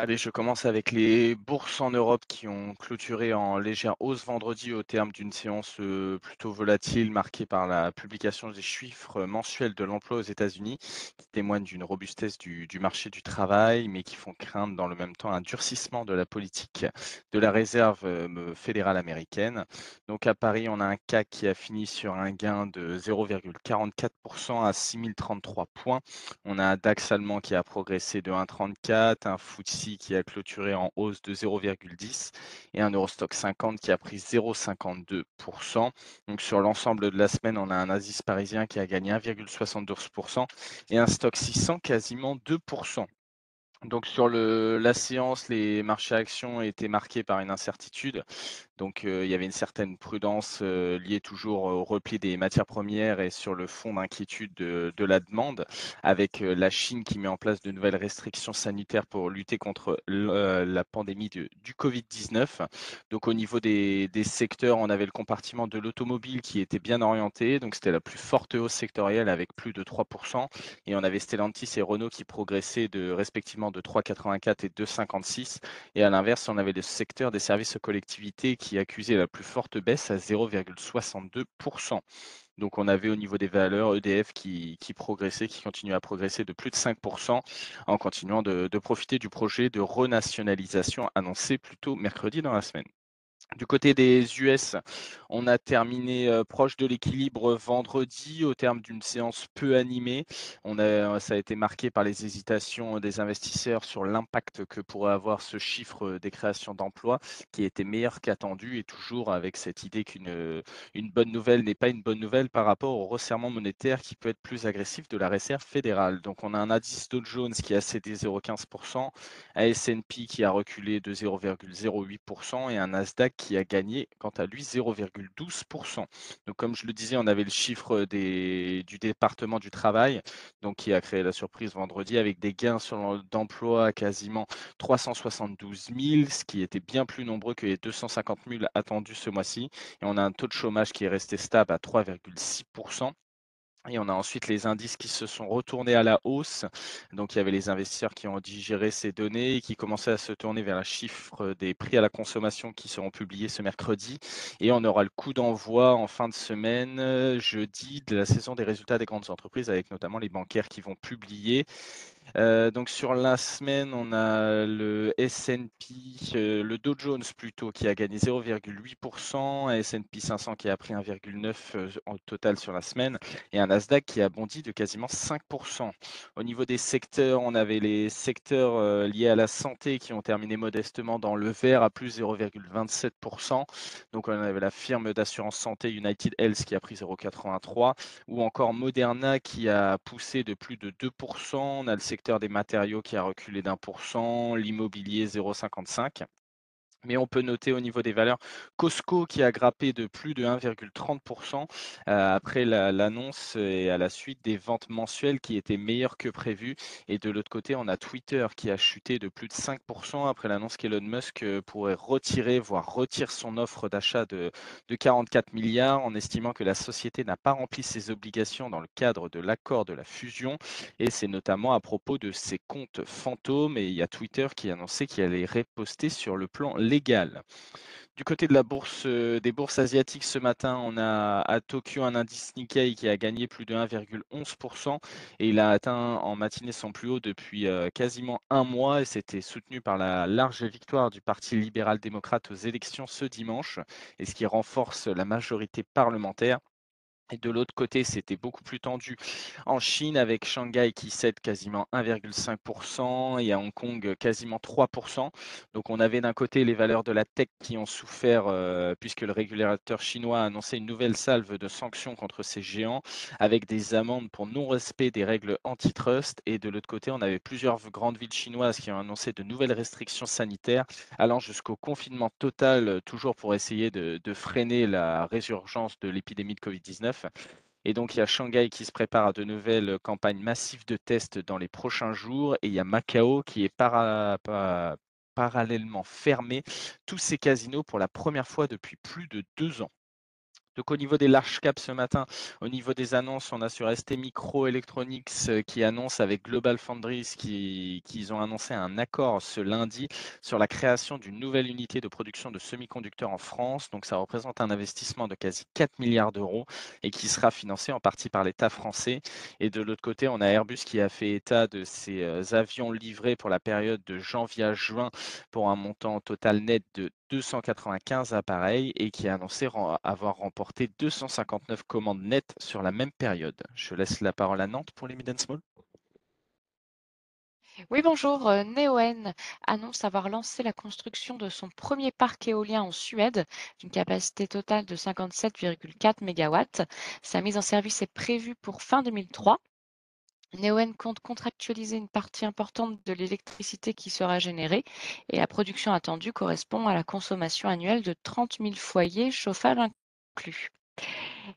Allez, je commence avec les bourses en Europe qui ont clôturé en légère hausse vendredi au terme d'une séance euh, plutôt volatile marquée par la publication des chiffres mensuels de l'emploi aux États-Unis qui témoignent d'une robustesse du, marché du travail mais qui font craindre dans le même temps un durcissement de la politique de la réserve euh, fédérale américaine. Donc à Paris, on a un CAC qui a fini sur un gain de 0,44% à 6033 points. On a un DAX allemand qui a progressé de 1,34, un FTSE qui a clôturé en hausse de 0,10 et un Eurostock 50 qui a pris 0,52%. Donc sur l'ensemble de la semaine, on a un Asis parisien qui a gagné 1,72% et un Stock 600 quasiment 2%. Donc sur la séance, les marchés actions étaient marqués par une incertitude. Donc il y avait une certaine prudence liée toujours au repli des matières premières et sur le fond d'inquiétude de, la demande, avec la Chine qui met en place de nouvelles restrictions sanitaires pour lutter contre la pandémie du Covid-19. Donc au niveau des, secteurs, on avait le compartiment de l'automobile qui était bien orienté. Donc c'était la plus forte hausse sectorielle avec plus de 3%. Et on avait Stellantis et Renault qui progressaient de respectivement de 3,84 et 2,56. Et à l'inverse, on avait le secteur des services aux collectivités qui accusait la plus forte baisse à 0,62%. Donc on avait au niveau des valeurs EDF qui, qui, progressait, qui continue à progresser de plus de 5% en continuant de, de profiter du projet de renationalisation annoncé plus tôt mercredi dans la semaine. Du côté des US, on a terminé euh, proche de l'équilibre vendredi au terme d'une séance peu animée. A, ça a été marqué par les hésitations des investisseurs sur l'impact que pourrait avoir ce chiffre des créations d'emplois qui était meilleur qu'attendu et toujours avec cette idée qu'une une bonne nouvelle n'est pas une bonne nouvelle par rapport au resserrement monétaire qui peut être plus agressif de la réserve fédérale. Donc on a un indice Dow Jones qui a cédé 0,15%, un S&P qui a reculé de 0,08% et un Nasdaq qui a gagné quant à lui 0,12%. Donc comme je le disais, on avait le chiffre des, du département du travail, donc qui a créé la surprise vendredi avec des gains d'emploi à quasiment 372 000, ce qui était bien plus nombreux que les 250 000 attendus ce mois-ci. Et on a un taux de chômage qui est resté stable à 3,6%. Et on a ensuite les indices qui se sont retournés à la hausse. Donc il y avait les investisseurs qui ont digéré ces données et qui commençaient à se tourner vers un chiffre des prix à la consommation qui seront publiés ce mercredi. Et on aura le coup d'envoi en fin de semaine, jeudi, de la saison des résultats des grandes entreprises, avec notamment les bancaires qui vont publier. Euh, donc sur la semaine, on a le S&P, euh, le Dow Jones plutôt, qui a gagné 0,8%, un S&P 500 qui a pris 1,9% euh, en total sur la semaine, et un Nasdaq qui a bondi de quasiment 5%. Au niveau des secteurs, on avait les secteurs liés à la santé qui ont terminé modestement dans le vert à plus 0,27%. Donc on avait la firme d'assurance santé United Health qui a pris 0,83%, ou encore Moderna qui a poussé de plus de 2%. On a le secteur des matériaux qui a reculé d'un pour cent, l'immobilier 0,55. Mais on peut noter au niveau des valeurs Costco qui a grappé de plus de 1,30% euh, après l'annonce et à la suite des ventes mensuelles qui étaient meilleures que prévues. Et de l'autre côté, on a Twitter qui a chuté de plus de 5% après l'annonce qu'Elon Musk euh, pourrait retirer, voire retire son offre d'achat de, de 44 milliards en estimant que la société n'a pas rempli ses obligations dans le cadre de l'accord de la fusion. Et c'est notamment à propos de ses comptes fantômes. Et il y a Twitter qui a annoncé qu'il allait reposter sur le plan légal. Du côté de la bourse, euh, des bourses asiatiques ce matin, on a à Tokyo un indice Nikkei qui a gagné plus de 1,11% et il a atteint en matinée son plus haut depuis euh, quasiment un mois et c'était soutenu par la large victoire du Parti libéral-démocrate aux élections ce dimanche et ce qui renforce la majorité parlementaire. Et de l'autre côté, c'était beaucoup plus tendu en Chine avec Shanghai qui cède quasiment 1,5% et à Hong Kong quasiment 3%. Donc on avait d'un côté les valeurs de la tech qui ont souffert euh, puisque le régulateur chinois a annoncé une nouvelle salve de sanctions contre ces géants avec des amendes pour non-respect des règles antitrust. Et de l'autre côté, on avait plusieurs grandes villes chinoises qui ont annoncé de nouvelles restrictions sanitaires allant jusqu'au confinement total, toujours pour essayer de, de freiner la résurgence de l'épidémie de Covid-19. Et donc, il y a Shanghai qui se prépare à de nouvelles campagnes massives de tests dans les prochains jours. Et il y a Macao qui est parallèlement fermé tous ces casinos pour la première fois depuis plus de deux ans. Donc au niveau des large caps ce matin, au niveau des annonces, on a sur ST Microelectronics euh, qui annonce avec GlobalFoundries qui qu'ils ont annoncé un accord ce lundi sur la création d'une nouvelle unité de production de semi-conducteurs en France. Donc ça représente un investissement de quasi 4 milliards d'euros et qui sera financé en partie par l'État français. Et de l'autre côté, on a Airbus qui a fait état de ses euh, avions livrés pour la période de janvier à juin pour un montant total net de 295 appareils et qui a annoncé avoir remporté 259 commandes nettes sur la même période. Je laisse la parole à Nantes pour les mid small. Oui, bonjour. Euh, Neoen annonce avoir lancé la construction de son premier parc éolien en Suède d'une capacité totale de 57,4 MW. Sa mise en service est prévue pour fin 2003 Neoen compte contractualiser une partie importante de l'électricité qui sera générée et la production attendue correspond à la consommation annuelle de 30 000 foyers, chauffage inclus.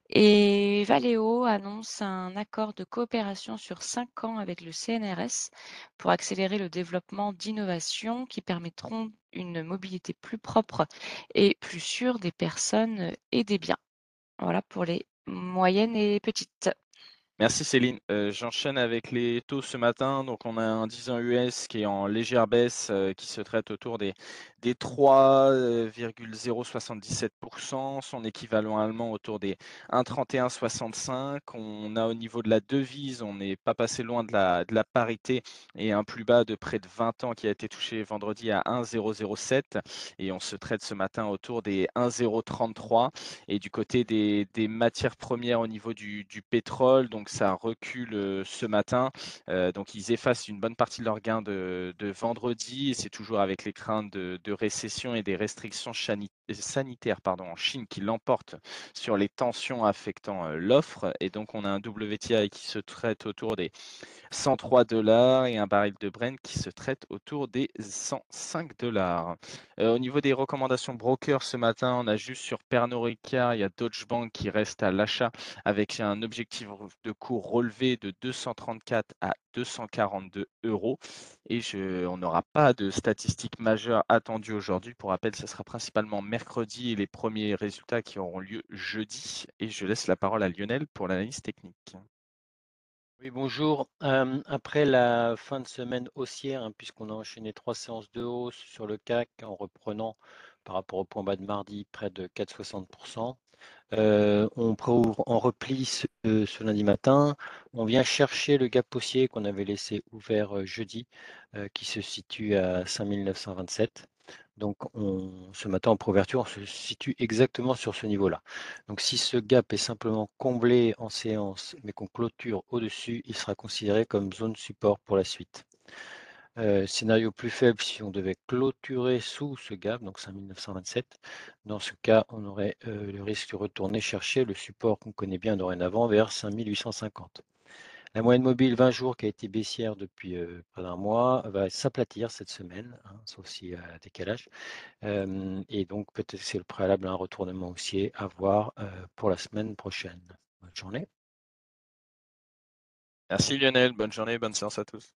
Et Valeo annonce un accord de coopération sur cinq ans avec le CNRS pour accélérer le développement d'innovations qui permettront une mobilité plus propre et plus sûre des personnes et des biens. Voilà pour les moyennes et petites. Merci Céline. Euh, j'enchaîne avec les taux ce matin. Donc on a un 10 ans US qui est en légère baisse, euh, qui se traite autour des, des 3,077%, son équivalent allemand autour des 1,3165. On a au niveau de la devise, on n'est pas passé loin de la, de la parité et un plus bas de près de 20 ans qui a été touché vendredi à 1,007 et on se traite ce matin autour des 1,033 et du côté des, des, matières premières au niveau du, du pétrole, donc ça recule euh, ce matin. Euh, donc ils effacent une bonne partie de leurs gains de, vendredi c'est toujours avec les craintes de récession et des restrictions sanitaires pardon, en Chine qui l'emportent sur les tensions affectant l'offre. Et donc, on a un WTI qui se traite autour des 103 dollars et un baril de Brent qui se traite autour des 105 dollars. Au niveau des recommandations brokers ce matin, on a juste sur Pernod Ricard, il y a Deutsche Bank qui reste à l'achat avec un objectif de cours relevé de 234 à 242 euros. Et je, on n'aura pas de statistiques majeures attendues aujourd'hui. Pour rappel, ce sera principalement mercredi et les premiers résultats qui auront lieu jeudi. Et je laisse la parole à Lionel pour l'analyse technique. Oui, bonjour. après la fin de semaine haussière, hein, puisqu'on a enchaîné trois séances de hausse sur le CAC en reprenant par rapport au point bas de mardi près de 4,60%. On préouvre en repli ce, lundi matin. On vient chercher le gap haussier qu'on avait laissé ouvert jeudi, qui se situe à 5927. Donc, ce matin, en préouverture, on se situe exactement sur ce niveau-là. Donc, si ce gap est simplement comblé en séance, mais qu'on clôture au-dessus, il sera considéré comme zone support pour la suite. Scénario plus faible, si on devait clôturer sous ce gap, donc 5927, dans ce cas, on aurait le risque de retourner chercher le support qu'on connaît bien dorénavant vers 5850. La moyenne mobile 20 jours qui a été baissière depuis près d'un mois va s'aplatir cette semaine, hein, sauf s'il y a décalage. et donc peut-être c'est le préalable à un retournement haussier à voir pour la semaine prochaine. Bonne journée. Merci Lionel, bonne journée, bonne séance à tous.